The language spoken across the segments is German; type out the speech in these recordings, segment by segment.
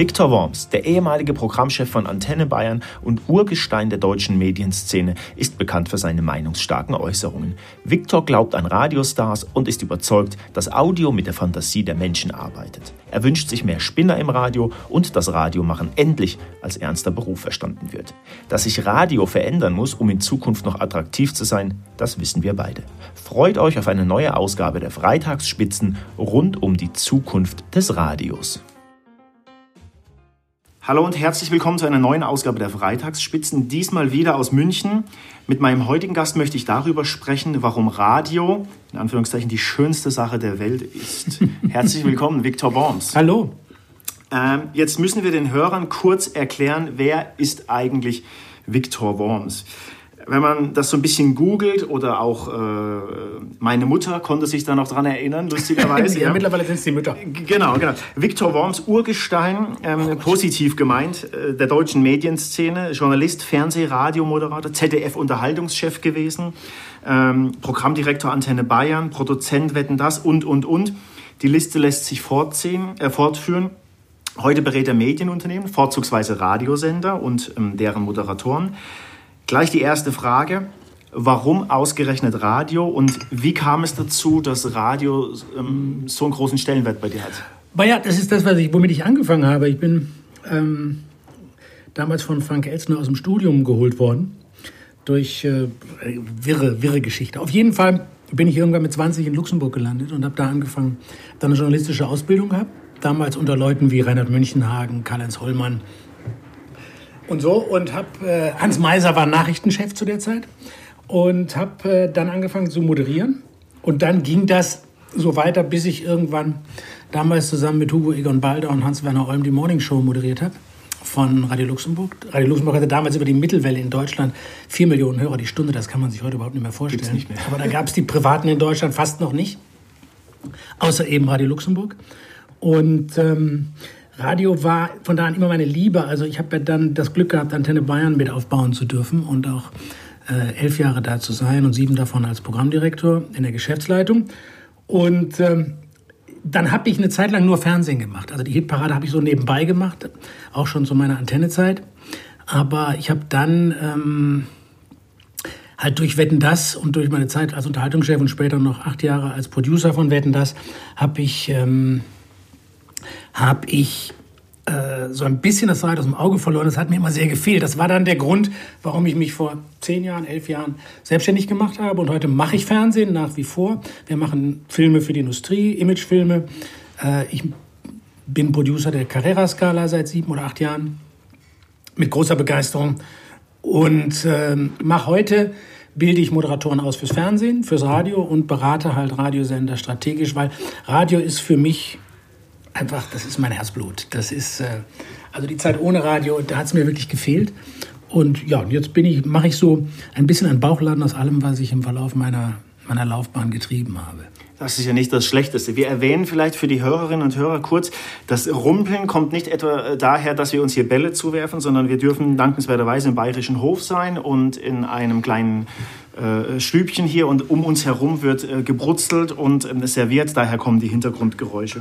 Viktor Worms, der ehemalige Programmchef von Antenne Bayern und Urgestein der deutschen Medienszene, ist bekannt für seine meinungsstarken Äußerungen. Viktor glaubt an Radiostars und ist überzeugt, dass Audio mit der Fantasie der Menschen arbeitet. Er wünscht sich mehr Spinner im Radio und das Radiomachen endlich als ernster Beruf verstanden wird. Dass sich Radio verändern muss, um in Zukunft noch attraktiv zu sein, das wissen wir beide. Freut euch auf eine neue Ausgabe der Freitagsspitzen rund um die Zukunft des Radios. Hallo und herzlich willkommen zu einer neuen Ausgabe der Freitagsspitzen, diesmal wieder aus München. Mit meinem heutigen Gast möchte ich darüber sprechen, warum Radio, in Anführungszeichen, die schönste Sache der Welt ist. Herzlich willkommen, Viktor Worms. Hallo. Ähm, jetzt müssen wir den Hörern kurz erklären, wer ist eigentlich Viktor Worms wenn man das so ein bisschen googelt oder auch äh, meine Mutter konnte sich da noch dran erinnern, lustigerweise. ja, ja, mittlerweile sind es die Mütter. Genau, genau. Viktor Worms, Urgestein, ähm, positiv gemeint, äh, der deutschen Medienszene, Journalist, Fernseh-, Radiomoderator, ZDF-Unterhaltungschef gewesen, ähm, Programmdirektor Antenne Bayern, Produzent Wetten das und, und, und. Die Liste lässt sich fortziehen, äh, fortführen. Heute berät er Medienunternehmen, vorzugsweise Radiosender und ähm, deren Moderatoren. Gleich die erste Frage. Warum ausgerechnet Radio und wie kam es dazu, dass Radio ähm, so einen großen Stellenwert bei dir hat? Naja, das ist das, ich, womit ich angefangen habe. Ich bin ähm, damals von Frank Elstner aus dem Studium geholt worden. Durch äh, wirre, wirre Geschichte. Auf jeden Fall bin ich irgendwann mit 20 in Luxemburg gelandet und habe da angefangen, dann eine journalistische Ausbildung gehabt. Damals unter Leuten wie Reinhard Münchenhagen, Karl-Heinz Hollmann, und so und habe äh, Hans Meiser war Nachrichtenchef zu der Zeit und habe äh, dann angefangen zu moderieren und dann ging das so weiter, bis ich irgendwann damals zusammen mit Hugo Egon Balder und Hans-Werner Olm die Morning Show moderiert habe von Radio Luxemburg. Radio Luxemburg hatte damals über die Mittelwelle in Deutschland vier Millionen Hörer die Stunde. Das kann man sich heute überhaupt nicht mehr vorstellen. Nicht mehr. Aber da gab es die Privaten in Deutschland fast noch nicht, außer eben Radio Luxemburg. Und ähm, Radio war von da an immer meine Liebe. Also ich habe ja dann das Glück gehabt, Antenne Bayern mit aufbauen zu dürfen und auch äh, elf Jahre da zu sein und sieben davon als Programmdirektor in der Geschäftsleitung. Und ähm, dann habe ich eine Zeit lang nur Fernsehen gemacht. Also die Hitparade habe ich so nebenbei gemacht, auch schon zu meiner Antennezeit. Aber ich habe dann ähm, halt durch Wetten das und durch meine Zeit als Unterhaltungschef und später noch acht Jahre als Producer von Wetten das habe ich ähm, habe ich äh, so ein bisschen das Rad aus dem Auge verloren. Das hat mir immer sehr gefehlt. Das war dann der Grund, warum ich mich vor zehn Jahren, elf Jahren selbstständig gemacht habe. Und heute mache ich Fernsehen nach wie vor. Wir machen Filme für die Industrie, Imagefilme. Äh, ich bin Producer der Carrera-Skala seit sieben oder acht Jahren mit großer Begeisterung und äh, mache heute bilde ich Moderatoren aus fürs Fernsehen, fürs Radio und berate halt Radiosender strategisch, weil Radio ist für mich einfach, das ist mein Herzblut. Das ist, äh, also die Zeit ohne Radio, da hat es mir wirklich gefehlt. Und ja, jetzt bin ich, mache ich so ein bisschen ein Bauchladen aus allem, was ich im Verlauf meiner, meiner Laufbahn getrieben habe. Das ist ja nicht das Schlechteste. Wir erwähnen vielleicht für die Hörerinnen und Hörer kurz, das Rumpeln kommt nicht etwa äh, daher, dass wir uns hier Bälle zuwerfen, sondern wir dürfen dankenswerterweise im Bayerischen Hof sein und in einem kleinen äh, Stübchen hier und um uns herum wird äh, gebrutzelt und äh, serviert, daher kommen die Hintergrundgeräusche.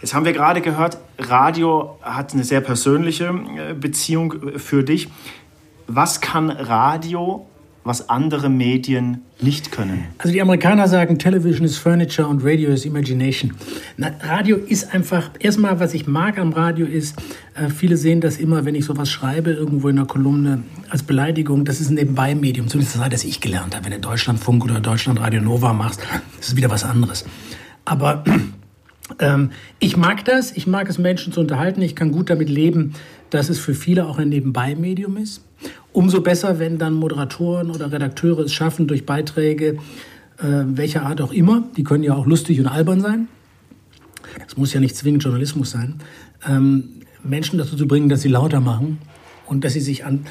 Jetzt haben wir gerade gehört, Radio hat eine sehr persönliche äh, Beziehung äh, für dich. Was kann Radio was andere Medien nicht können? Also die Amerikaner sagen, Television is Furniture und Radio is Imagination. Na, Radio ist einfach, erstmal, was ich mag am Radio ist, äh, viele sehen das immer, wenn ich sowas schreibe, irgendwo in einer Kolumne als Beleidigung, das ist ein Nebenbei-Medium, zumindest das, das ich gelernt habe. Wenn du Deutschlandfunk oder Deutschlandradio Nova machst, das ist wieder was anderes. Aber ähm, ich mag das, ich mag es, Menschen zu unterhalten, ich kann gut damit leben, dass es für viele auch ein Nebenbei-Medium ist. Umso besser, wenn dann Moderatoren oder Redakteure es schaffen, durch Beiträge äh, welcher Art auch immer, die können ja auch lustig und albern sein, es muss ja nicht zwingend Journalismus sein, ähm, Menschen dazu zu bringen, dass sie lauter machen und dass sie sich an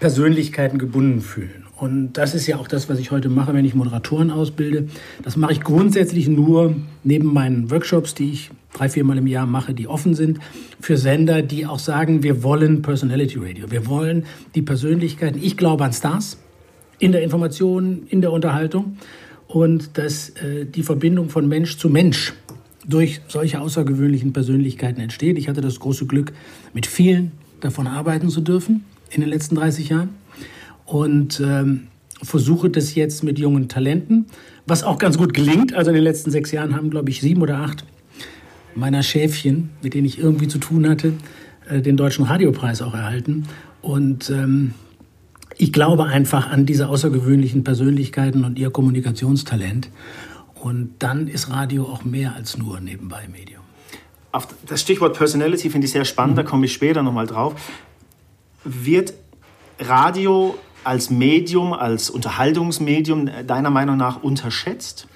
Persönlichkeiten gebunden fühlen. Und das ist ja auch das, was ich heute mache, wenn ich Moderatoren ausbilde. Das mache ich grundsätzlich nur neben meinen Workshops, die ich drei, viermal im Jahr mache, die offen sind, für Sender, die auch sagen, wir wollen Personality Radio. Wir wollen die Persönlichkeiten. Ich glaube an Stars in der Information, in der Unterhaltung und dass äh, die Verbindung von Mensch zu Mensch durch solche außergewöhnlichen Persönlichkeiten entsteht. Ich hatte das große Glück, mit vielen davon arbeiten zu dürfen in den letzten 30 Jahren und ähm, versuche das jetzt mit jungen Talenten, was auch ganz gut gelingt. Also in den letzten sechs Jahren haben, glaube ich, sieben oder acht meiner Schäfchen, mit denen ich irgendwie zu tun hatte, äh, den Deutschen Radiopreis auch erhalten. Und ähm, ich glaube einfach an diese außergewöhnlichen Persönlichkeiten und ihr Kommunikationstalent. Und dann ist Radio auch mehr als nur nebenbei Medium. Auf das Stichwort Personality finde ich sehr spannend, mhm. da komme ich später nochmal drauf. Wird Radio als Medium, als Unterhaltungsmedium deiner Meinung nach unterschätzt?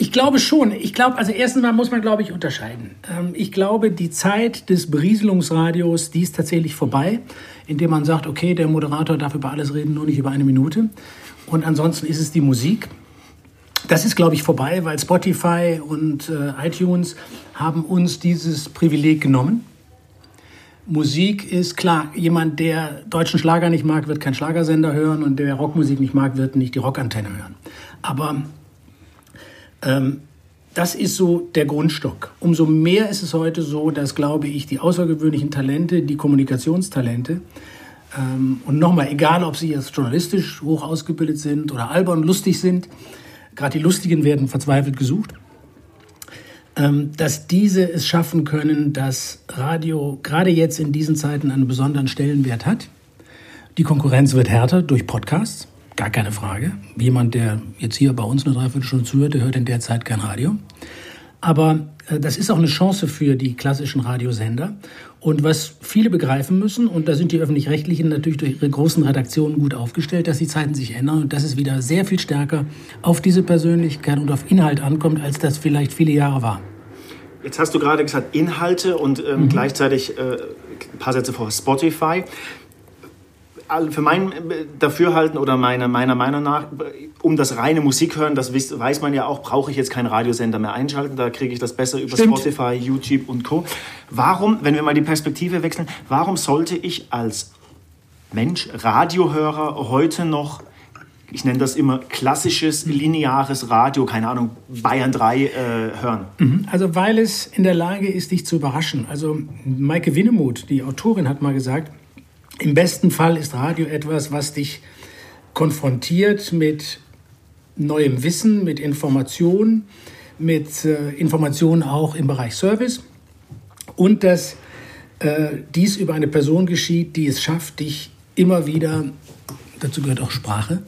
Ich glaube schon. Ich glaube, also erstens mal muss man, glaube ich, unterscheiden. Ähm, ich glaube, die Zeit des Berieselungsradios, die ist tatsächlich vorbei, indem man sagt, okay, der Moderator darf über alles reden, nur nicht über eine Minute. Und ansonsten ist es die Musik. Das ist, glaube ich, vorbei, weil Spotify und äh, iTunes haben uns dieses Privileg genommen. Musik ist klar, jemand, der deutschen Schlager nicht mag, wird keinen Schlagersender hören und der Rockmusik nicht mag, wird nicht die Rockantenne hören. Aber ähm, das ist so der Grundstock. Umso mehr ist es heute so, dass, glaube ich, die außergewöhnlichen Talente, die Kommunikationstalente, ähm, und nochmal, egal ob sie jetzt journalistisch hoch ausgebildet sind oder albern lustig sind, gerade die Lustigen werden verzweifelt gesucht, dass diese es schaffen können, dass Radio gerade jetzt in diesen Zeiten einen besonderen Stellenwert hat. Die Konkurrenz wird härter durch Podcasts. Gar keine Frage. Jemand, der jetzt hier bei uns eine Dreiviertelstunde zuhört, der hört in der Zeit kein Radio. Aber das ist auch eine Chance für die klassischen Radiosender. Und was viele begreifen müssen, und da sind die öffentlich-rechtlichen natürlich durch ihre großen Redaktionen gut aufgestellt, dass die Zeiten sich ändern und dass es wieder sehr viel stärker auf diese Persönlichkeit und auf Inhalt ankommt, als das vielleicht viele Jahre war. Jetzt hast du gerade gesagt Inhalte und ähm, mhm. gleichzeitig äh, ein paar Sätze vor Spotify für mein Dafürhalten oder meine, meiner Meinung nach, um das reine Musik hören, das weiß man ja auch, brauche ich jetzt keinen Radiosender mehr einschalten. Da kriege ich das besser über Stimmt. Spotify, YouTube und Co. Warum, wenn wir mal die Perspektive wechseln, warum sollte ich als Mensch, Radiohörer heute noch ich nenne das immer klassisches, lineares Radio, keine Ahnung, Bayern 3 äh, hören? Mhm. Also weil es in der Lage ist, dich zu überraschen. Also Maike Winnemuth, die Autorin, hat mal gesagt, im besten Fall ist Radio etwas, was dich konfrontiert mit neuem Wissen, mit Informationen, mit äh, Informationen auch im Bereich Service und dass äh, dies über eine Person geschieht, die es schafft, dich immer wieder, dazu gehört auch Sprache,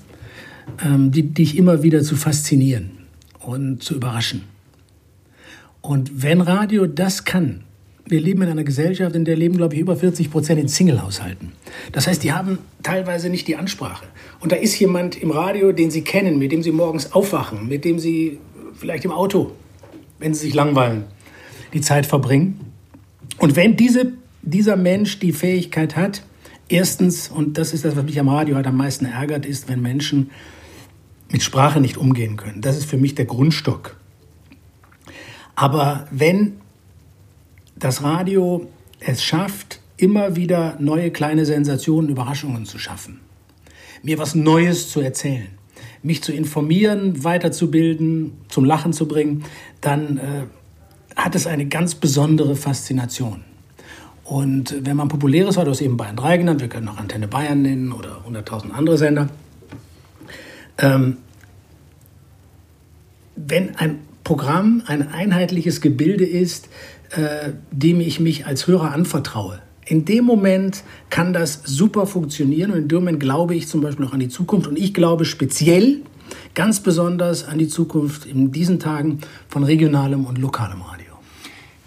ähm, die, dich immer wieder zu faszinieren und zu überraschen. Und wenn Radio das kann, wir leben in einer Gesellschaft, in der leben, glaube ich, über 40 Prozent in Single-Haushalten. Das heißt, die haben teilweise nicht die Ansprache. Und da ist jemand im Radio, den sie kennen, mit dem sie morgens aufwachen, mit dem sie vielleicht im Auto, wenn sie sich langweilen, die Zeit verbringen. Und wenn diese, dieser Mensch die Fähigkeit hat, erstens, und das ist das, was mich am Radio halt am meisten ärgert, ist, wenn Menschen mit Sprache nicht umgehen können. Das ist für mich der Grundstock. Aber wenn das Radio es schafft, immer wieder neue kleine Sensationen, Überraschungen zu schaffen, mir was Neues zu erzählen, mich zu informieren, weiterzubilden, zum Lachen zu bringen, dann äh, hat es eine ganz besondere Faszination. Und wenn man populäres hat, aus eben Bayern 3 genannt, wir können auch Antenne Bayern nennen oder 100.000 andere Sender, ähm, wenn ein Programm ein einheitliches Gebilde ist, äh, dem ich mich als Hörer anvertraue. In dem Moment kann das super funktionieren und in dem Moment glaube ich zum Beispiel auch an die Zukunft und ich glaube speziell, ganz besonders an die Zukunft in diesen Tagen von regionalem und lokalem Radio.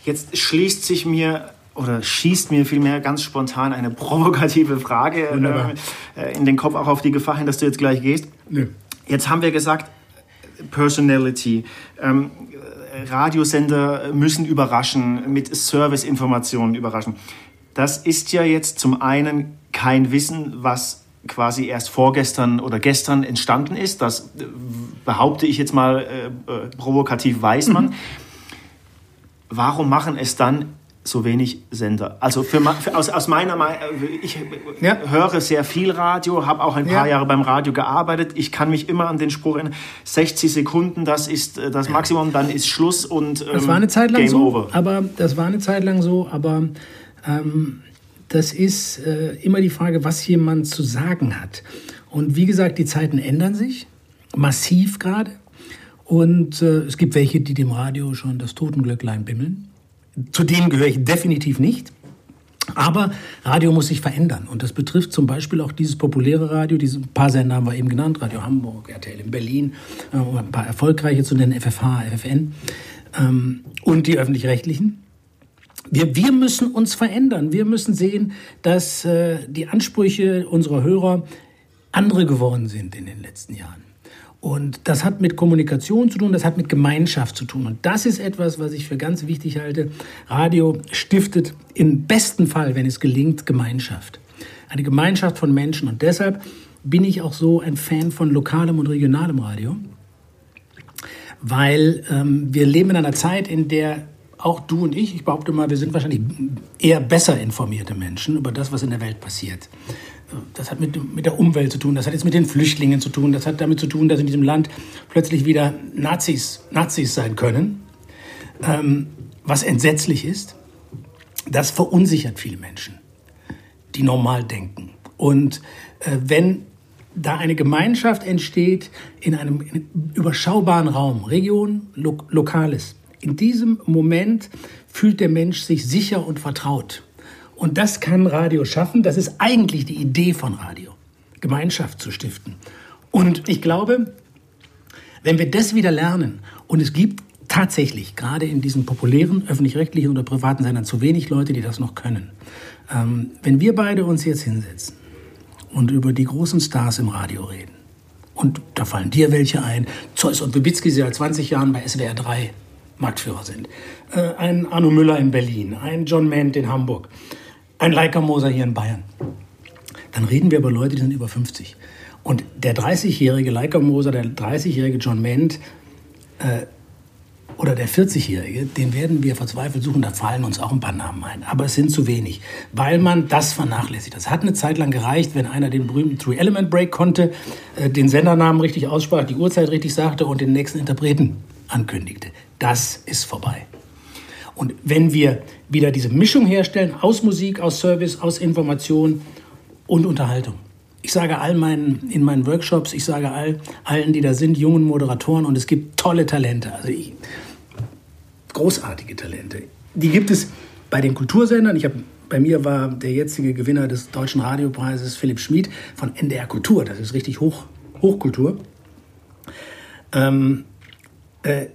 Jetzt schließt sich mir oder schießt mir vielmehr ganz spontan eine provokative Frage äh, in den Kopf, auch auf die Gefahr hin, dass du jetzt gleich gehst. Nö. Jetzt haben wir gesagt, Personality. Ähm, Radiosender müssen überraschen, mit Serviceinformationen überraschen. Das ist ja jetzt zum einen kein Wissen, was quasi erst vorgestern oder gestern entstanden ist. Das äh, behaupte ich jetzt mal äh, äh, provokativ weiß man. Mhm. Warum machen es dann so wenig Sender. Also für, für aus, aus meiner Meinung, ich ja. höre sehr viel Radio, habe auch ein paar ja. Jahre beim Radio gearbeitet. Ich kann mich immer an den Spruch erinnern, 60 Sekunden, das ist äh, das Maximum, dann ist Schluss und ähm, das war eine Zeit lang Game so, over. Aber das war eine Zeit lang so, aber ähm, das ist äh, immer die Frage, was jemand zu sagen hat. Und wie gesagt, die Zeiten ändern sich massiv gerade. Und äh, es gibt welche, die dem Radio schon das Totenglöcklein bimmeln. Zu denen gehöre ich definitiv nicht. Aber Radio muss sich verändern. Und das betrifft zum Beispiel auch dieses populäre Radio. Diese paar Sender haben wir eben genannt. Radio Hamburg, RTL in Berlin, äh, ein paar erfolgreiche zu nennen, FFH, FFN ähm, und die öffentlich-rechtlichen. Wir, wir müssen uns verändern. Wir müssen sehen, dass äh, die Ansprüche unserer Hörer andere geworden sind in den letzten Jahren. Und das hat mit Kommunikation zu tun, das hat mit Gemeinschaft zu tun. Und das ist etwas, was ich für ganz wichtig halte. Radio stiftet im besten Fall, wenn es gelingt, Gemeinschaft. Eine Gemeinschaft von Menschen. Und deshalb bin ich auch so ein Fan von lokalem und regionalem Radio. Weil ähm, wir leben in einer Zeit, in der auch du und ich, ich behaupte mal, wir sind wahrscheinlich eher besser informierte Menschen über das, was in der Welt passiert das hat mit, mit der Umwelt zu tun, das hat jetzt mit den Flüchtlingen zu tun, das hat damit zu tun, dass in diesem Land plötzlich wieder Nazis, Nazis sein können, ähm, was entsetzlich ist. Das verunsichert viele Menschen, die normal denken. Und äh, wenn da eine Gemeinschaft entsteht in einem überschaubaren Raum, Region, Lo Lokales, in diesem Moment fühlt der Mensch sich sicher und vertraut. Und das kann Radio schaffen. Das ist eigentlich die Idee von Radio, Gemeinschaft zu stiften. Und ich glaube, wenn wir das wieder lernen, und es gibt tatsächlich gerade in diesen populären öffentlich-rechtlichen oder privaten Sendern zu wenig Leute, die das noch können. Ähm, wenn wir beide uns jetzt hinsetzen und über die großen Stars im Radio reden, und da fallen dir welche ein, Zeus und Wibitzki, die seit 20 Jahren bei SWR 3 Marktführer sind, äh, ein Arno Müller in Berlin, ein John Ment in Hamburg, ein Leica Moser hier in Bayern. Dann reden wir über Leute, die sind über 50. Und der 30-jährige Leica Moser, der 30-jährige John Ment äh, oder der 40-jährige, den werden wir verzweifelt suchen. Da fallen uns auch ein paar Namen ein. Aber es sind zu wenig, weil man das vernachlässigt. Das hat eine Zeit lang gereicht, wenn einer den berühmten Three-Element-Break konnte, äh, den Sendernamen richtig aussprach, die Uhrzeit richtig sagte und den nächsten Interpreten ankündigte. Das ist vorbei. Und wenn wir wieder diese Mischung herstellen aus Musik, aus Service, aus Information und Unterhaltung. Ich sage all meinen, in meinen Workshops, ich sage all, allen, die da sind, jungen Moderatoren und es gibt tolle Talente, also ich, großartige Talente. Die gibt es bei den Kultursendern. Ich habe bei mir war der jetzige Gewinner des Deutschen Radiopreises Philipp Schmid von NDR Kultur. Das ist richtig Hoch, Hochkultur. Ähm, äh,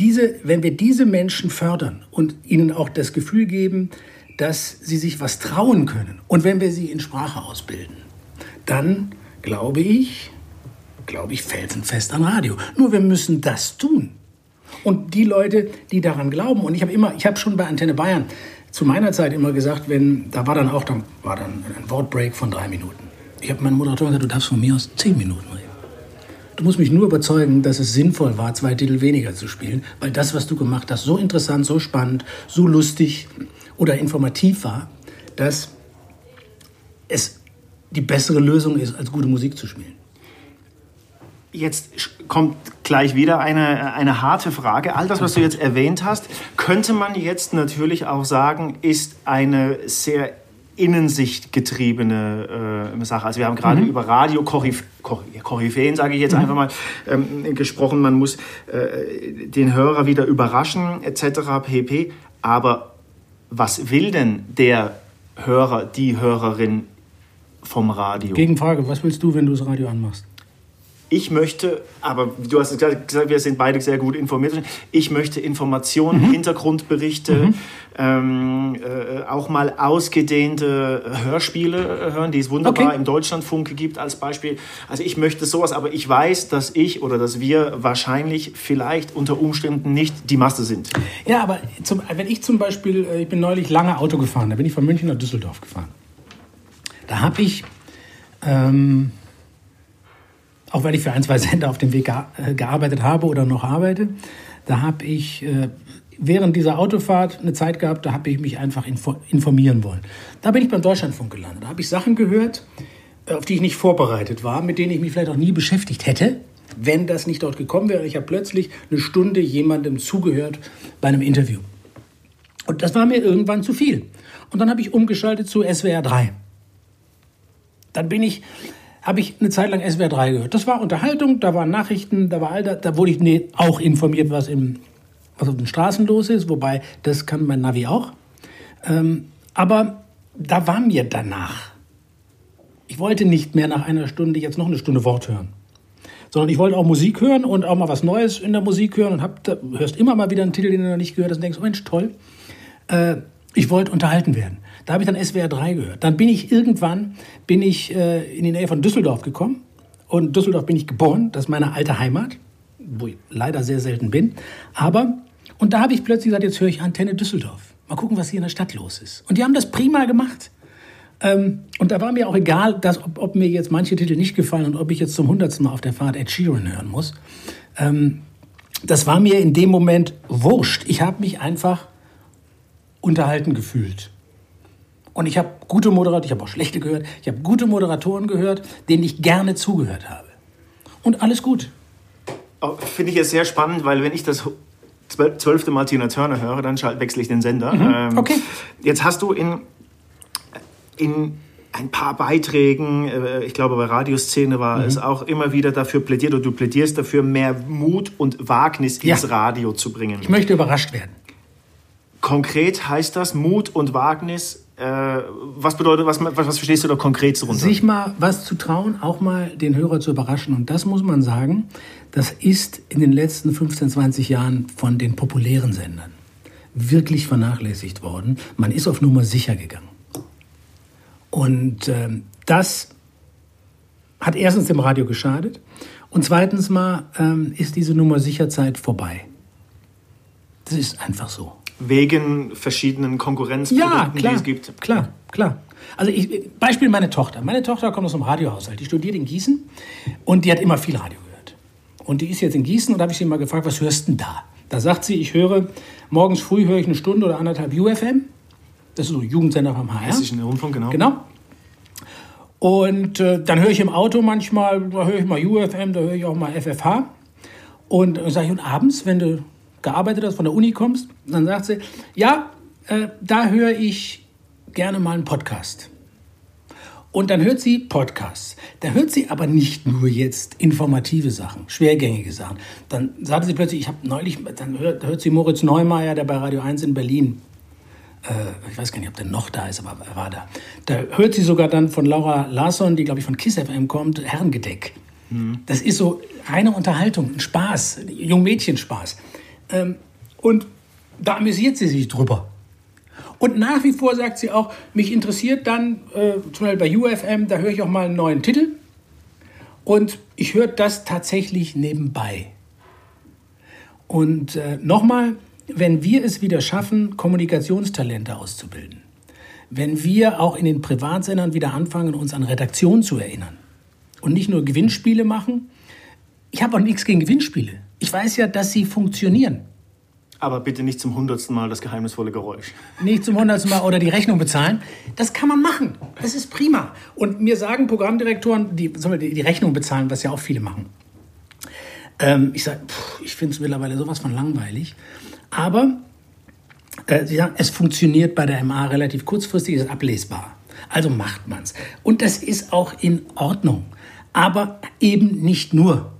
diese, wenn wir diese Menschen fördern und ihnen auch das Gefühl geben, dass sie sich was trauen können und wenn wir sie in Sprache ausbilden, dann glaube ich, glaube ich felsenfest an Radio. Nur wir müssen das tun. Und die Leute, die daran glauben, und ich habe immer, ich habe schon bei Antenne Bayern zu meiner Zeit immer gesagt, wenn, da war dann auch, dann war dann ein Wortbreak von drei Minuten. Ich habe meinen Moderator gesagt, du darfst von mir aus zehn Minuten reden. Du musst mich nur überzeugen, dass es sinnvoll war, zwei Titel weniger zu spielen, weil das, was du gemacht hast, so interessant, so spannend, so lustig oder informativ war, dass es die bessere Lösung ist, als gute Musik zu spielen. Jetzt kommt gleich wieder eine, eine harte Frage. All das, was du jetzt erwähnt hast, könnte man jetzt natürlich auch sagen, ist eine sehr Innensicht getriebene äh, Sache. Also wir haben gerade mhm. über Radio Koryphäen, sage ich jetzt mhm. einfach mal, ähm, gesprochen. Man muss äh, den Hörer wieder überraschen etc. pp. Aber was will denn der Hörer, die Hörerin vom Radio? Gegenfrage, was willst du, wenn du das Radio anmachst? Ich möchte, aber du hast gesagt, wir sind beide sehr gut informiert. Ich möchte Informationen, mhm. Hintergrundberichte, mhm. Ähm, äh, auch mal ausgedehnte Hörspiele hören, die es wunderbar okay. im Deutschlandfunk gibt als Beispiel. Also ich möchte sowas, aber ich weiß, dass ich oder dass wir wahrscheinlich vielleicht unter Umständen nicht die Masse sind. Ja, aber zum, wenn ich zum Beispiel, äh, ich bin neulich lange Auto gefahren, da bin ich von München nach Düsseldorf gefahren. Da habe ich ähm, auch weil ich für ein, zwei Sender auf dem Weg äh, gearbeitet habe oder noch arbeite, da habe ich äh, während dieser Autofahrt eine Zeit gehabt, da habe ich mich einfach informieren wollen. Da bin ich beim Deutschlandfunk gelandet. Da habe ich Sachen gehört, äh, auf die ich nicht vorbereitet war, mit denen ich mich vielleicht auch nie beschäftigt hätte, wenn das nicht dort gekommen wäre. Ich habe plötzlich eine Stunde jemandem zugehört bei einem Interview. Und das war mir irgendwann zu viel. Und dann habe ich umgeschaltet zu SWR 3. Dann bin ich, habe ich eine Zeit lang SWR 3 gehört. Das war Unterhaltung, da waren Nachrichten, da war all das, da wurde ich nee, auch informiert, was, im, was auf den Straßen los ist, wobei das kann mein Navi auch. Ähm, aber da war mir danach. Ich wollte nicht mehr nach einer Stunde jetzt noch eine Stunde Wort hören. Sondern ich wollte auch Musik hören und auch mal was Neues in der Musik hören und hab, da, hörst immer mal wieder einen Titel, den du noch nicht gehört hast und denkst, oh Mensch, toll. Äh, ich wollte unterhalten werden. Da habe ich dann SWR 3 gehört. Dann bin ich irgendwann bin ich, äh, in die Nähe von Düsseldorf gekommen. Und Düsseldorf bin ich geboren. Das ist meine alte Heimat, wo ich leider sehr selten bin. Aber, und da habe ich plötzlich gesagt, jetzt höre ich Antenne Düsseldorf. Mal gucken, was hier in der Stadt los ist. Und die haben das prima gemacht. Ähm, und da war mir auch egal, dass, ob, ob, mir jetzt manche Titel nicht gefallen und ob ich jetzt zum hundertsten Mal auf der Fahrt Ed Sheeran hören muss. Ähm, das war mir in dem Moment wurscht. Ich habe mich einfach unterhalten gefühlt. Und ich habe gute Moderatoren, ich habe auch schlechte gehört, ich habe gute Moderatoren gehört, denen ich gerne zugehört habe. Und alles gut. Finde ich jetzt sehr spannend, weil wenn ich das zwölfte Mal Tina Turner höre, dann wechsle ich den Sender. Mhm. Ähm, okay. Jetzt hast du in, in ein paar Beiträgen, äh, ich glaube bei Radioszene war mhm. es auch immer wieder dafür plädiert, oder du plädierst dafür, mehr Mut und Wagnis ins Radio zu bringen. Ich möchte überrascht werden. Konkret heißt das Mut und Wagnis. Äh, was bedeutet, was, was, was verstehst du da konkret darunter? Sich mal was zu trauen, auch mal den Hörer zu überraschen. Und das muss man sagen, das ist in den letzten 15, 20 Jahren von den populären Sendern wirklich vernachlässigt worden. Man ist auf Nummer sicher gegangen. Und äh, das hat erstens dem Radio geschadet und zweitens mal ähm, ist diese Nummer Sicherzeit vorbei. Das ist einfach so wegen verschiedenen Konkurrenzprodukten, ja, klar, die es gibt. Klar, klar. Also ich, Beispiel meine Tochter. Meine Tochter kommt aus einem Radiohaushalt. Die studiert in Gießen und die hat immer viel Radio gehört. Und die ist jetzt in Gießen und da habe ich sie mal gefragt, was hörst du denn da? Da sagt sie, ich höre, morgens früh höre ich eine Stunde oder anderthalb UFM. Das ist so ein Jugendsender vom HR. Hessischen Rundfunk, genau. Genau. Und äh, dann höre ich im Auto manchmal, da höre ich mal UFM, da höre ich auch mal FFH. Und äh, sage ich, und abends, wenn du gearbeitet hast, von der Uni kommst, dann sagt sie, ja, äh, da höre ich gerne mal einen Podcast. Und dann hört sie Podcasts. Da hört sie aber nicht nur jetzt informative Sachen, schwergängige Sachen. Dann sagte sie plötzlich, ich habe neulich, dann hört, hört, sie Moritz Neumeier, der bei Radio 1 in Berlin, äh, ich weiß gar nicht, ob der noch da ist, aber er war da. Da hört sie sogar dann von Laura Larsson, die glaube ich von KISS FM kommt, Herrengedeck. Mhm. Das ist so reine Unterhaltung, ein Spaß, Jungmädchenspaß. Ähm, und da amüsiert sie sich drüber. Und nach wie vor sagt sie auch, mich interessiert dann, äh, zum Beispiel bei UFM, da höre ich auch mal einen neuen Titel. Und ich höre das tatsächlich nebenbei. Und äh, nochmal, wenn wir es wieder schaffen, Kommunikationstalente auszubilden, wenn wir auch in den Privatsendern wieder anfangen, uns an Redaktion zu erinnern und nicht nur Gewinnspiele machen, ich habe auch nichts gegen Gewinnspiele. Ich weiß ja, dass sie funktionieren. Aber bitte nicht zum hundertsten Mal das geheimnisvolle Geräusch. Nicht zum hundertsten Mal oder die Rechnung bezahlen. Das kann man machen. Das ist prima. Und mir sagen Programmdirektoren, die, die Rechnung bezahlen, was ja auch viele machen. Ähm, ich sage, ich finde es mittlerweile sowas von langweilig. Aber äh, sie sagen, es funktioniert bei der MA relativ kurzfristig, ist ablesbar. Also macht man es. Und das ist auch in Ordnung. Aber eben nicht nur.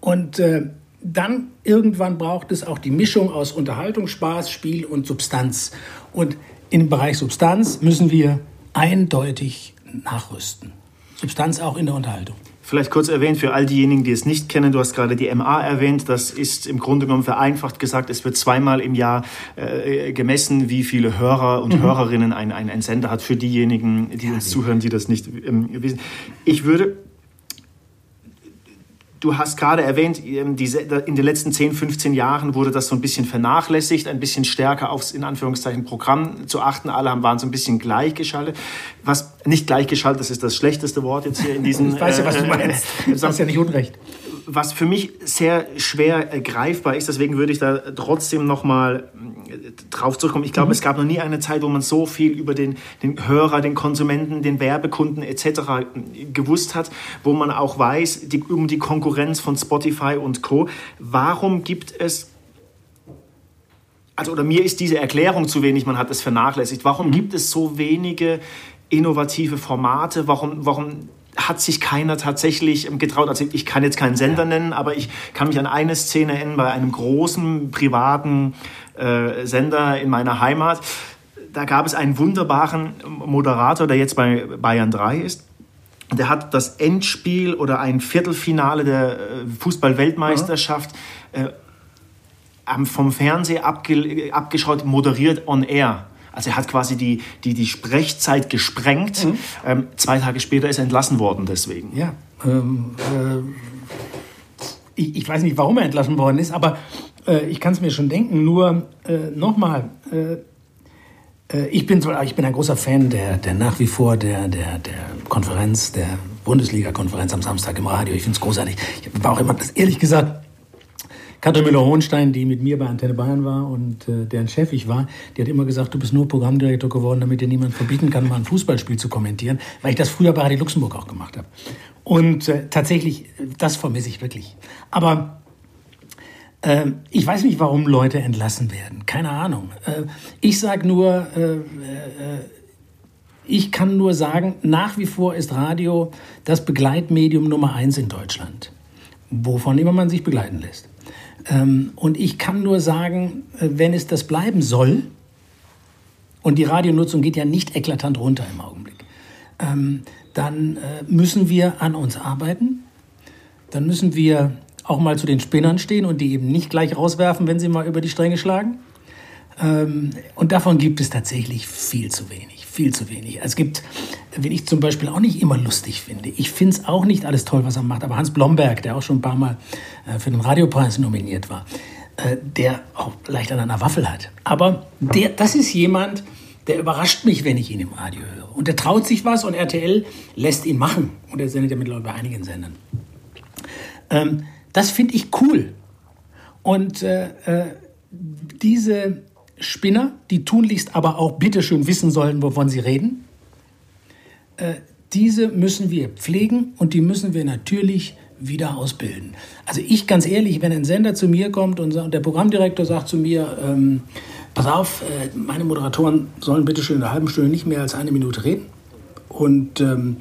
Und äh, dann irgendwann braucht es auch die Mischung aus Unterhaltung, Spaß, Spiel und Substanz. Und im Bereich Substanz müssen wir eindeutig nachrüsten. Substanz auch in der Unterhaltung. Vielleicht kurz erwähnt für all diejenigen, die es nicht kennen, du hast gerade die MA erwähnt, das ist im Grunde genommen vereinfacht gesagt, es wird zweimal im Jahr äh, gemessen, wie viele Hörer und mhm. Hörerinnen ein, ein, ein, Sender hat, für diejenigen, die ja, uns zuhören, die das nicht ähm, wissen. Ich würde Du hast gerade erwähnt, ähm, in den letzten 10, 15 Jahren wurde das so ein bisschen vernachlässigt, ein bisschen stärker aufs in Anführungszeichen Programm zu achten. Alle waren so ein bisschen gleichgeschaltet. Was nicht gleichgeschaltet, das ist das schlechteste Wort jetzt hier in diesem. ich weiß ja, was du äh, meinst. Du hast ja nicht Unrecht. Was für mich sehr schwer äh, greifbar ist, deswegen würde ich da trotzdem nochmal äh, drauf zurückkommen. Ich glaube, mhm. es gab noch nie eine Zeit, wo man so viel über den, den Hörer, den Konsumenten, den Werbekunden etc. Äh, gewusst hat, wo man auch weiß, die, um die Konkurrenz von Spotify und Co. Warum gibt es also oder mir ist diese Erklärung zu wenig, man hat es vernachlässigt. Warum mhm. gibt es so wenige innovative Formate? Warum, warum hat sich keiner tatsächlich getraut. Also ich kann jetzt keinen Sender nennen, aber ich kann mich an eine Szene erinnern bei einem großen privaten äh, Sender in meiner Heimat. Da gab es einen wunderbaren Moderator, der jetzt bei Bayern 3 ist. Der hat das Endspiel oder ein Viertelfinale der äh, Fußball-Weltmeisterschaft äh, vom Fernseher abge abgeschaut, moderiert on air. Also er hat quasi die, die, die Sprechzeit gesprengt. Mhm. Ähm, zwei Tage später ist er entlassen worden deswegen. Ja. Ähm, äh, ich, ich, weiß nicht, warum er entlassen worden ist, aber äh, ich kann es mir schon denken. Nur äh, nochmal, äh, äh, ich, bin, ich bin ein großer Fan der, der nach wie vor der, der, der Konferenz, der Bundesliga-Konferenz am Samstag im Radio. Ich finde es großartig. Ich war auch immer, ehrlich gesagt, Katrin Müller-Hohenstein, die mit mir bei Antenne Bayern war und äh, deren Chef ich war, die hat immer gesagt, du bist nur Programmdirektor geworden, damit dir niemand verbieten kann, mal ein Fußballspiel zu kommentieren, weil ich das früher bei Radio Luxemburg auch gemacht habe. Und äh, tatsächlich, das vermisse ich wirklich. Aber äh, ich weiß nicht, warum Leute entlassen werden. Keine Ahnung. Äh, ich sage nur, äh, äh, ich kann nur sagen, nach wie vor ist Radio das Begleitmedium Nummer eins in Deutschland, wovon immer man sich begleiten lässt. Ähm, und ich kann nur sagen, äh, wenn es das bleiben soll, und die Radionutzung geht ja nicht eklatant runter im Augenblick, ähm, dann äh, müssen wir an uns arbeiten. Dann müssen wir auch mal zu den Spinnern stehen und die eben nicht gleich rauswerfen, wenn sie mal über die Stränge schlagen. Ähm, und davon gibt es tatsächlich viel zu wenig viel zu wenig. Es gibt, wenn ich zum Beispiel auch nicht immer lustig finde, ich finde es auch nicht alles toll, was er macht, aber Hans Blomberg, der auch schon ein paar Mal äh, für den Radiopreis nominiert war, äh, der auch leicht an einer Waffel hat. Aber der, das ist jemand, der überrascht mich, wenn ich ihn im Radio höre. Und der traut sich was und RTL lässt ihn machen. Und er sendet ja mittlerweile bei einigen Sendern. Ähm, das finde ich cool. Und äh, äh, diese Spinner, die tunlichst aber auch bitteschön wissen sollen, wovon sie reden. Äh, diese müssen wir pflegen und die müssen wir natürlich wieder ausbilden. Also ich ganz ehrlich, wenn ein Sender zu mir kommt und, der Programmdirektor sagt zu mir, ähm, pass auf, äh, meine Moderatoren sollen bitte schön in einer halben Stunde nicht mehr als eine Minute reden und ähm,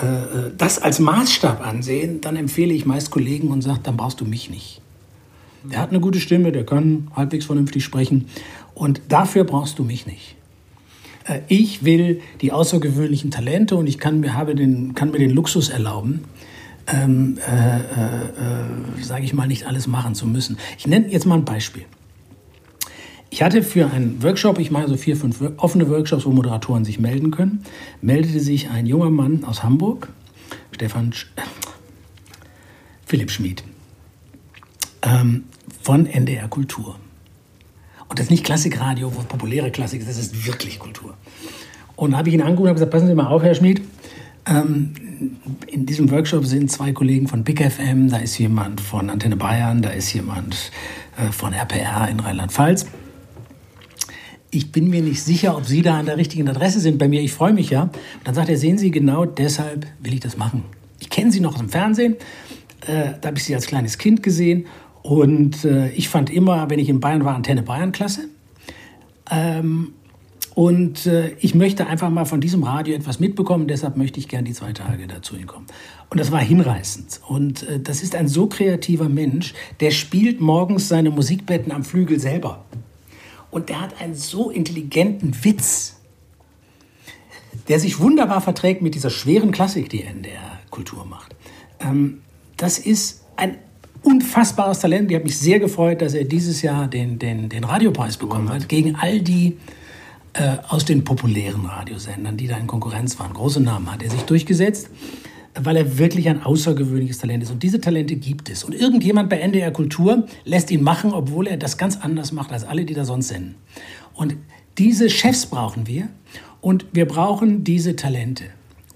äh, äh das als Maßstab ansehen, dann empfehle ich meist Kollegen und sage, dann brauchst du mich nicht. Der hat eine gute Stimme, der kann halbwegs vernünftig sprechen und dafür brauchst du mich nicht. Äh, ich will die außergewöhnlichen Talente und ich kann mir, habe den, kann mir den Luxus erlauben, ähm, äh, äh, sage ich mal, nicht alles machen zu müssen. Ich nenne jetzt mal ein Beispiel. Ich hatte für einen Workshop, ich mache so vier, fünf offene Workshops, wo Moderatoren sich melden können, meldete sich ein junger Mann aus Hamburg, Stefan Sch Philipp Schmid, ähm, von NDR Kultur. Und das ist nicht Klassikradio, wo populäre Klassik ist, das ist wirklich Kultur. Und da habe ich ihn angerufen und gesagt, passen Sie mal auf, Herr Schmid. Ähm, in diesem Workshop sind zwei Kollegen von Big FM, da ist jemand von Antenne Bayern, da ist jemand äh, von RPR in Rheinland-Pfalz. Ich bin mir nicht sicher, ob Sie da an der richtigen Adresse sind bei mir. Ich freue mich ja. Und dann sagt er, sehen Sie, genau deshalb will ich das machen. Ich kenne Sie noch aus dem Fernsehen. Äh, da habe ich Sie als kleines Kind gesehen. Und äh, ich fand immer, wenn ich in Bayern war, Antenne Bayern klasse. Ähm, und äh, ich möchte einfach mal von diesem Radio etwas mitbekommen, deshalb möchte ich gerne die zwei Tage dazu hinkommen. Und das war hinreißend. Und äh, das ist ein so kreativer Mensch, der spielt morgens seine Musikbetten am Flügel selber. Und der hat einen so intelligenten Witz, der sich wunderbar verträgt mit dieser schweren Klassik, die er in der Kultur macht. Ähm, das ist ein unfassbares Talent. Ich habe mich sehr gefreut, dass er dieses Jahr den, den, den Radiopreis bekommen hat, gegen all die äh, aus den populären Radiosendern, die da in Konkurrenz waren. Große Namen hat er sich durchgesetzt, weil er wirklich ein außergewöhnliches Talent ist. Und diese Talente gibt es. Und irgendjemand bei NDR Kultur lässt ihn machen, obwohl er das ganz anders macht als alle, die da sonst senden. Und diese Chefs brauchen wir und wir brauchen diese Talente.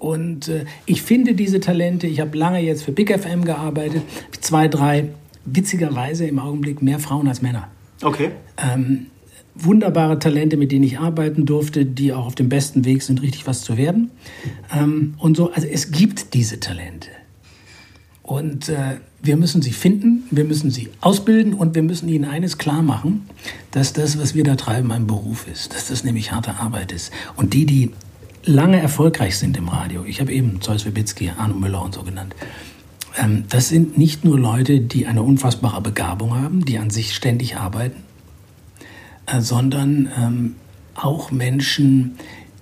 Und äh, ich finde diese Talente, ich habe lange jetzt für Big FM gearbeitet, zwei, drei, witzigerweise im Augenblick mehr Frauen als Männer. Okay. Ähm, wunderbare Talente, mit denen ich arbeiten durfte, die auch auf dem besten Weg sind, richtig was zu werden. Ähm, und so, also es gibt diese Talente. Und äh, wir müssen sie finden, wir müssen sie ausbilden und wir müssen ihnen eines klar machen, dass das, was wir da treiben, ein Beruf ist, dass das nämlich harte Arbeit ist. Und die, die lange erfolgreich sind im Radio, ich habe eben Zeus Wibitzki, Arno Müller und so genannt, ähm, das sind nicht nur Leute, die eine unfassbare Begabung haben, die an sich ständig arbeiten, äh, sondern ähm, auch Menschen,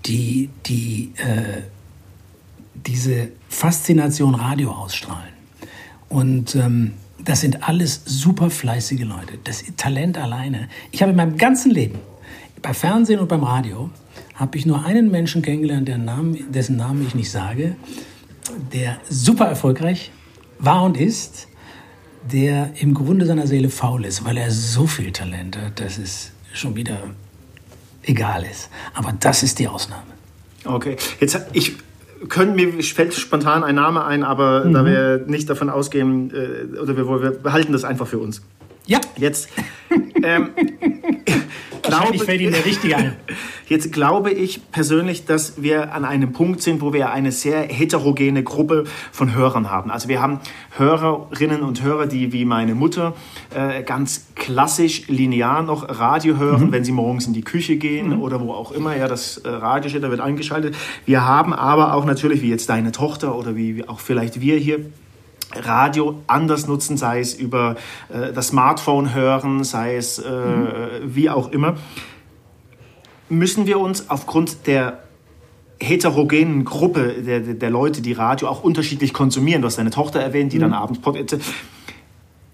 die, die äh, diese Faszination Radio ausstrahlen. Und ähm, das sind alles super fleißige Leute. Das Talent alleine. Ich habe in meinem ganzen Leben, bei Fernsehen und beim Radio, habe ich nur einen Menschen kennengelernt, Namen, dessen Namen ich nicht sage, der super erfolgreich war und ist, der im Grunde seiner Seele faul ist, weil er so viel Talent hat, dass es schon wieder egal ist. Aber das ist die Ausnahme. Okay, jetzt ich können mir fällt spontan ein Name ein, aber mhm. da wir nicht davon ausgehen äh, oder wir, wir behalten das einfach für uns. Ja. Jetzt ähm, glaube, fällt Ihnen der Richtige ein. Jetzt glaube ich persönlich, dass wir an einem Punkt sind, wo wir eine sehr heterogene Gruppe von Hörern haben. Also wir haben Hörerinnen und Hörer, die wie meine Mutter äh, ganz klassisch linear noch Radio hören, mhm. wenn sie morgens in die Küche gehen mhm. oder wo auch immer. Ja, das äh, Radio da wird eingeschaltet. Wir haben aber auch natürlich, wie jetzt deine Tochter oder wie auch vielleicht wir hier, Radio anders nutzen, sei es über äh, das Smartphone hören, sei es äh, mhm. wie auch immer, müssen wir uns aufgrund der heterogenen Gruppe der, der Leute, die Radio auch unterschiedlich konsumieren, du hast deine Tochter erwähnt, die mhm. dann abends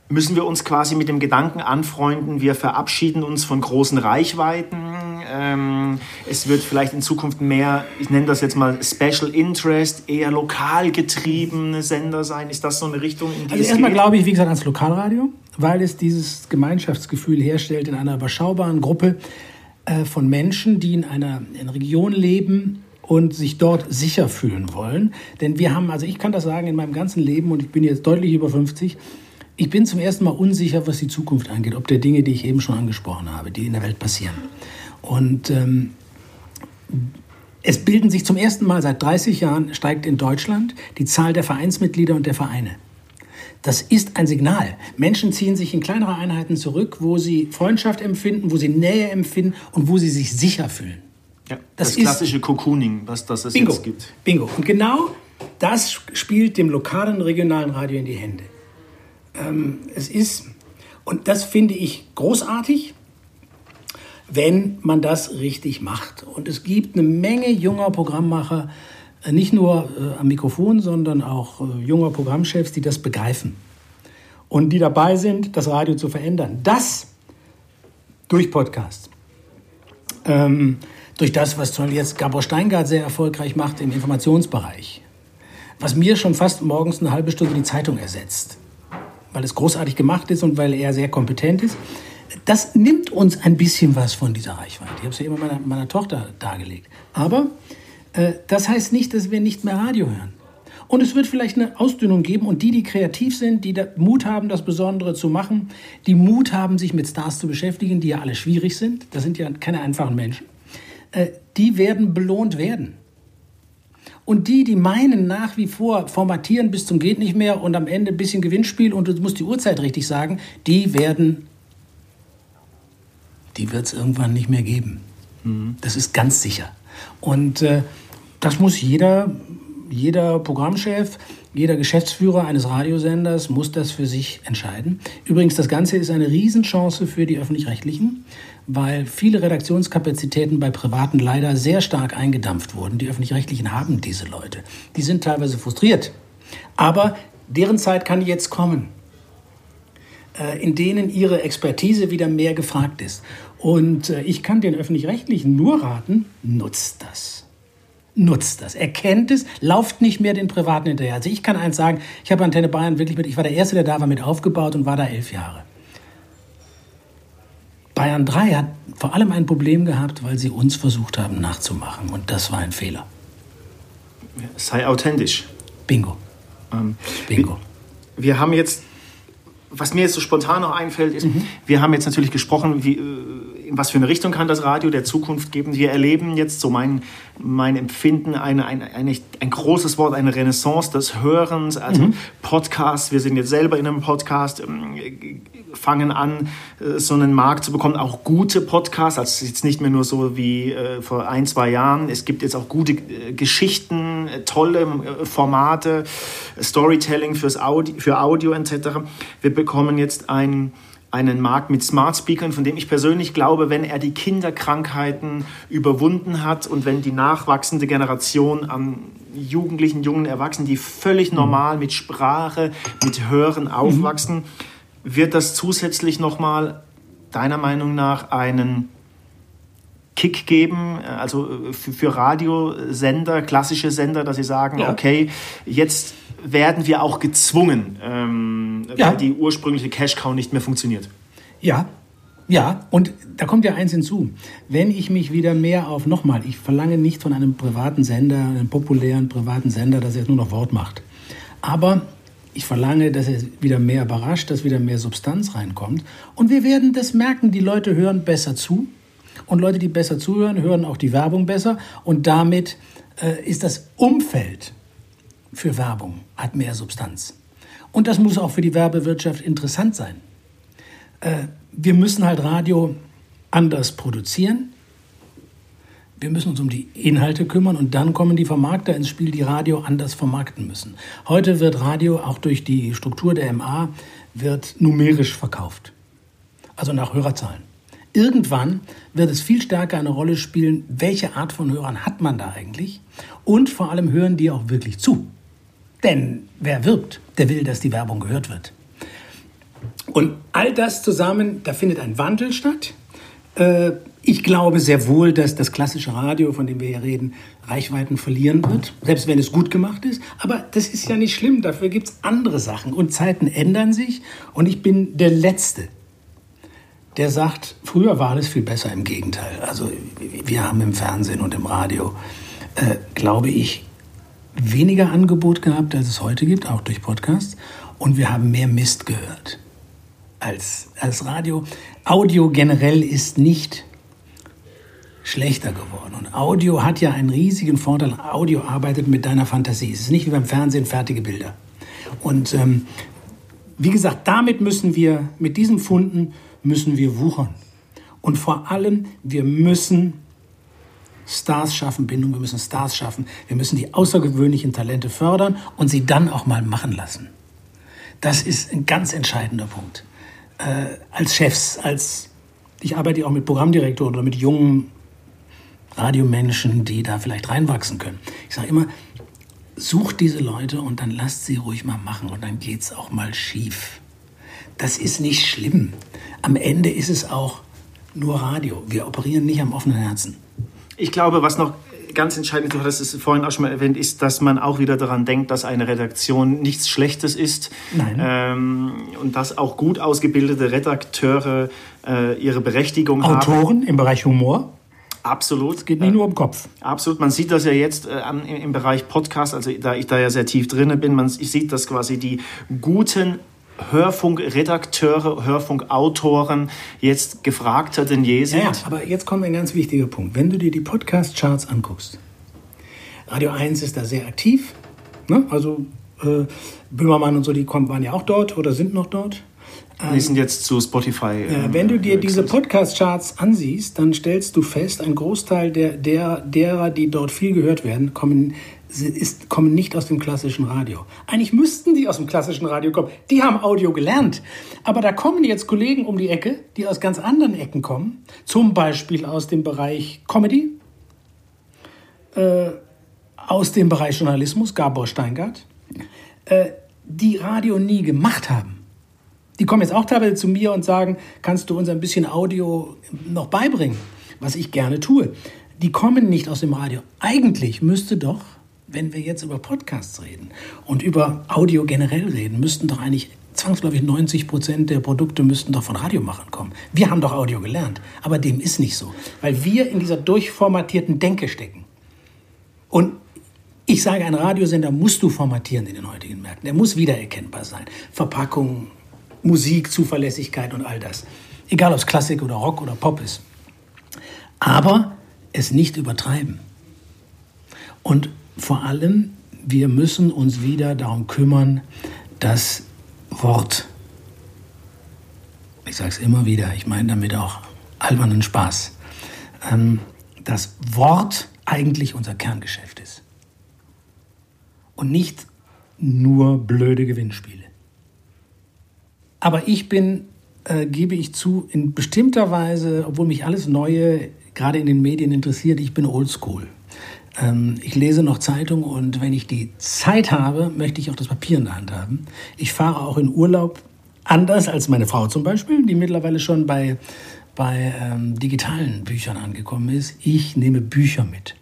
müssen wir uns quasi mit dem Gedanken anfreunden, wir verabschieden uns von großen Reichweiten. Ähm, es wird vielleicht in Zukunft mehr, ich nenne das jetzt mal Special Interest, eher lokal getriebene Sender sein. Ist das so eine Richtung, in die Also erstmal glaube ich, wie gesagt, ans Lokalradio, weil es dieses Gemeinschaftsgefühl herstellt in einer überschaubaren Gruppe äh, von Menschen, die in einer in Region leben, und sich dort sicher fühlen wollen. Denn wir haben, also ich kann das sagen, in meinem ganzen Leben, und ich bin jetzt deutlich über 50, ich bin zum ersten Mal unsicher, was die Zukunft angeht, ob der Dinge, die ich eben schon angesprochen habe, die in der Welt passieren. Und ähm, es bilden sich zum ersten Mal seit 30 Jahren, steigt in Deutschland die Zahl der Vereinsmitglieder und der Vereine. Das ist ein Signal. Menschen ziehen sich in kleinere Einheiten zurück, wo sie Freundschaft empfinden, wo sie Nähe empfinden und wo sie sich sicher fühlen. Ja, das, das klassische Cocooning, was das es Bingo, jetzt gibt. Bingo. Und genau das spielt dem lokalen, regionalen Radio in die Hände. Ähm, es ist, und das finde ich großartig, wenn man das richtig macht. Und es gibt eine Menge junger Programmmacher, äh, nicht nur äh, am Mikrofon, sondern auch äh, junger Programmchefs, die das begreifen und die dabei sind, das Radio zu verändern. Das durch Podcasts. Ähm, durch das, was zum jetzt Gabor Steingart sehr erfolgreich macht im Informationsbereich. Was mir schon fast morgens eine halbe Stunde die Zeitung ersetzt weil es großartig gemacht ist und weil er sehr kompetent ist. Das nimmt uns ein bisschen was von dieser Reichweite. Ich habe es ja immer meiner, meiner Tochter dargelegt. Aber äh, das heißt nicht, dass wir nicht mehr Radio hören. Und es wird vielleicht eine Ausdünnung geben und die, die kreativ sind, die Mut haben, das Besondere zu machen, die Mut haben, sich mit Stars zu beschäftigen, die ja alle schwierig sind, das sind ja keine einfachen Menschen, äh, die werden belohnt werden. Und die, die meinen nach wie vor formatieren bis zum geht nicht mehr und am Ende ein bisschen Gewinnspiel und du musst die Uhrzeit richtig sagen, die werden, die wird es irgendwann nicht mehr geben. Mhm. Das ist ganz sicher. Und äh, das muss jeder, jeder Programmchef, jeder Geschäftsführer eines Radiosenders muss das für sich entscheiden. Übrigens, das Ganze ist eine Riesenchance für die öffentlich-rechtlichen, weil viele Redaktionskapazitäten bei Privaten leider sehr stark eingedampft wurden. Die öffentlich-rechtlichen haben diese Leute. Die sind teilweise frustriert. Aber deren Zeit kann jetzt kommen, in denen ihre Expertise wieder mehr gefragt ist. Und äh, ich kann den öffentlich-rechtlichen nur raten, nutzt das nutzt das, erkennt es, lauft nicht mehr den Privaten hinterher. Also ich kann eins sagen, ich habe Antenne Bayern wirklich mit, ich war der Erste, der da war, mit aufgebaut und war da elf Jahre. Bayern 3 hat vor allem ein Problem gehabt, weil sie uns versucht haben nachzumachen. Und das war ein Fehler. Sei authentisch. Bingo. Ähm, Bingo. Wir, wir, haben jetzt, was mir jetzt so spontan noch einfällt, ist, mhm. wir haben jetzt natürlich gesprochen, wie, äh, in was für eine Richtung kann das Radio der Zukunft geben. Wir erleben jetzt so mein, mein Empfinden, eine, eine, eine, ein großes Wort, eine Renaissance des Hörens, also mhm. Podcasts. Wir sind jetzt selber in einem Podcast, ähm, fangen an, äh, so einen Markt zu bekommen, auch gute Podcasts. Also es ist jetzt nicht mehr nur so wie äh, vor ein, zwei Jahren. Es gibt jetzt auch gute äh, Geschichten, tolle Formate, Storytelling fürs Audio, für Audio etc. Wir bekommen jetzt ein einen Markt mit Smart Speakern, von dem ich persönlich glaube, wenn er die Kinderkrankheiten überwunden hat und wenn die nachwachsende Generation an Jugendlichen, jungen Erwachsenen, die völlig normal mit Sprache, mit Hören aufwachsen, mhm wird das zusätzlich nochmal deiner Meinung nach einen Kick geben, also für, für Radiosender, klassische Sender, dass sie sagen, ja. okay, jetzt werden wir auch gezwungen, ähm, ja. weil die ursprüngliche Cash-Cow nicht mehr funktioniert. Ja, ja, und da kommt ja eins hinzu. Wenn ich mich wieder mehr auf, nochmal, ich verlange nicht von einem privaten Sender, einem populären privaten Sender, dass er jetzt nur noch Wort macht. Aber ich verlange, dass er wieder mehr überrascht, dass wieder mehr Substanz reinkommt. Und wir werden das merken, die Leute hören besser zu. Und Leute, die besser zuhören, hören auch die Werbung besser. Und damit äh, ist das Umfeld für Werbung, hat mehr Substanz. Und das muss auch für die Werbewirtschaft interessant sein. Äh, wir müssen halt Radio anders produzieren. Wir müssen uns um die Inhalte kümmern und dann kommen die Vermarkter ins Spiel, die Radio anders vermarkten müssen. Heute wird Radio auch durch die Struktur der MA wird numerisch verkauft, also nach Hörerzahlen. Irgendwann wird es viel stärker eine Rolle spielen, welche Art von Hörern hat man da eigentlich und vor allem hören die auch wirklich zu. Denn wer wirbt, der will, dass die Werbung gehört wird. Und all das zusammen, da findet ein Wandel statt. Äh, ich glaube sehr wohl, dass das klassische Radio, von dem wir hier reden, Reichweiten verlieren wird, selbst wenn es gut gemacht ist. Aber das ist ja nicht schlimm, dafür gibt es andere Sachen. Und Zeiten ändern sich. Und ich bin der Letzte, der sagt, früher war alles viel besser. Im Gegenteil. Also wir haben im Fernsehen und im Radio, äh, glaube ich, weniger Angebot gehabt, als es heute gibt, auch durch Podcasts. Und wir haben mehr Mist gehört als, als Radio. Audio generell ist nicht schlechter geworden. Und Audio hat ja einen riesigen Vorteil. Audio arbeitet mit deiner Fantasie. Es ist nicht wie beim Fernsehen fertige Bilder. Und ähm, wie gesagt, damit müssen wir, mit diesen Funden müssen wir wuchern. Und vor allem, wir müssen Stars schaffen, Bindung, wir müssen Stars schaffen. Wir müssen die außergewöhnlichen Talente fördern und sie dann auch mal machen lassen. Das ist ein ganz entscheidender Punkt. Äh, als Chefs, als ich arbeite ja auch mit Programmdirektoren oder mit jungen Radiomenschen, die da vielleicht reinwachsen können. Ich sage immer, sucht diese Leute und dann lasst sie ruhig mal machen und dann geht es auch mal schief. Das ist nicht schlimm. Am Ende ist es auch nur Radio. Wir operieren nicht am offenen Herzen. Ich glaube, was noch ganz entscheidend, du hattest es vorhin auch schon mal erwähnt, ist, dass man auch wieder daran denkt, dass eine Redaktion nichts Schlechtes ist. Nein. Ähm, und dass auch gut ausgebildete Redakteure äh, ihre Berechtigung Autoren haben. Autoren im Bereich Humor? Absolut. Es geht nicht nur um Kopf. Absolut. Man sieht das ja jetzt äh, im Bereich Podcast, also da ich da ja sehr tief drin bin, man sieht, dass quasi die guten Hörfunkredakteure, Hörfunkautoren jetzt gefragter denn je sind. Ja, ja, aber jetzt kommt ein ganz wichtiger Punkt. Wenn du dir die Podcast-Charts anguckst, Radio 1 ist da sehr aktiv. Ne? Also äh, Böhmermann und so, die kommen, waren ja auch dort oder sind noch dort. Wir sind jetzt zu Spotify. Ja, wenn du dir diese Podcast-Charts ansiehst, dann stellst du fest, ein Großteil der, der, derer, die dort viel gehört werden, kommen, ist, kommen nicht aus dem klassischen Radio. Eigentlich müssten die aus dem klassischen Radio kommen. Die haben Audio gelernt. Aber da kommen jetzt Kollegen um die Ecke, die aus ganz anderen Ecken kommen. Zum Beispiel aus dem Bereich Comedy, äh, aus dem Bereich Journalismus, Gabor Steingart, äh, die Radio nie gemacht haben. Die kommen jetzt auch teilweise zu mir und sagen, kannst du uns ein bisschen Audio noch beibringen? Was ich gerne tue. Die kommen nicht aus dem Radio. Eigentlich müsste doch, wenn wir jetzt über Podcasts reden und über Audio generell reden, müssten doch eigentlich zwangsläufig 90 Prozent der Produkte müssten doch von Radiomachern kommen. Wir haben doch Audio gelernt, aber dem ist nicht so, weil wir in dieser durchformatierten Denke stecken. Und Ich sage, ein Radiosender musst du formatieren in den heutigen Märkten. Er muss wiedererkennbar sein. Verpackung, Musik, Zuverlässigkeit und all das. Egal ob es Klassik oder Rock oder Pop ist. Aber es nicht übertreiben. Und vor allem, wir müssen uns wieder darum kümmern, das Wort, ich sage es immer wieder, ich meine damit auch albernen Spaß, ähm, das Wort eigentlich unser Kerngeschäft ist. Und nicht nur blöde Gewinnspiele. Aber ich bin, äh, gebe ich zu, in bestimmter Weise, obwohl mich alles Neue gerade in den Medien interessiert, ich bin oldschool. Ähm, ich lese noch Zeitung und wenn ich die Zeit habe, möchte ich auch das Papier in der Hand haben. Ich fahre auch in Urlaub anders als meine Frau zum Beispiel, die mittlerweile schon bei, bei ähm, digitalen Büchern angekommen ist. Ich nehme Bücher mit.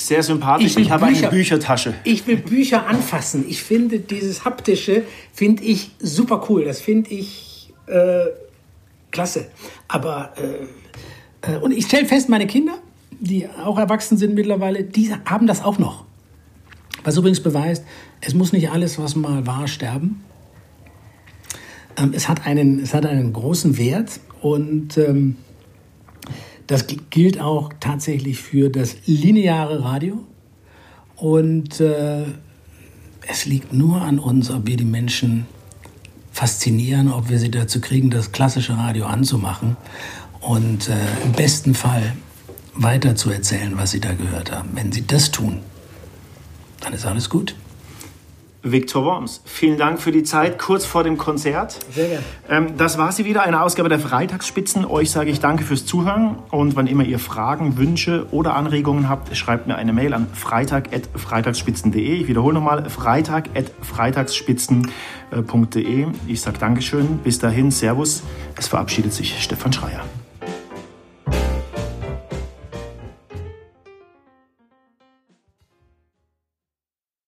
Sehr sympathisch. Ich, ich habe Bücher, eine Büchertasche. Ich will Bücher anfassen. Ich finde dieses haptische finde ich super cool. Das finde ich äh, klasse. Aber äh, äh, und ich stelle fest, meine Kinder, die auch erwachsen sind mittlerweile, die haben das auch noch. Was übrigens beweist, es muss nicht alles, was mal war, sterben. Ähm, es, hat einen, es hat einen großen Wert und ähm, das gilt auch tatsächlich für das lineare Radio. Und äh, es liegt nur an uns, ob wir die Menschen faszinieren, ob wir sie dazu kriegen, das klassische Radio anzumachen und äh, im besten Fall weiter zu erzählen, was sie da gehört haben. Wenn sie das tun, dann ist alles gut. Victor Worms, vielen Dank für die Zeit kurz vor dem Konzert. Sehr gerne. Ähm, das war sie wieder, eine Ausgabe der Freitagsspitzen. Euch sage ich danke fürs Zuhören und wann immer ihr Fragen, Wünsche oder Anregungen habt, schreibt mir eine Mail an freitag.freitagsspitzen.de. Ich wiederhole nochmal, freitag.freitagsspitzen.de. Ich sage Dankeschön, bis dahin, Servus. Es verabschiedet sich Stefan Schreier.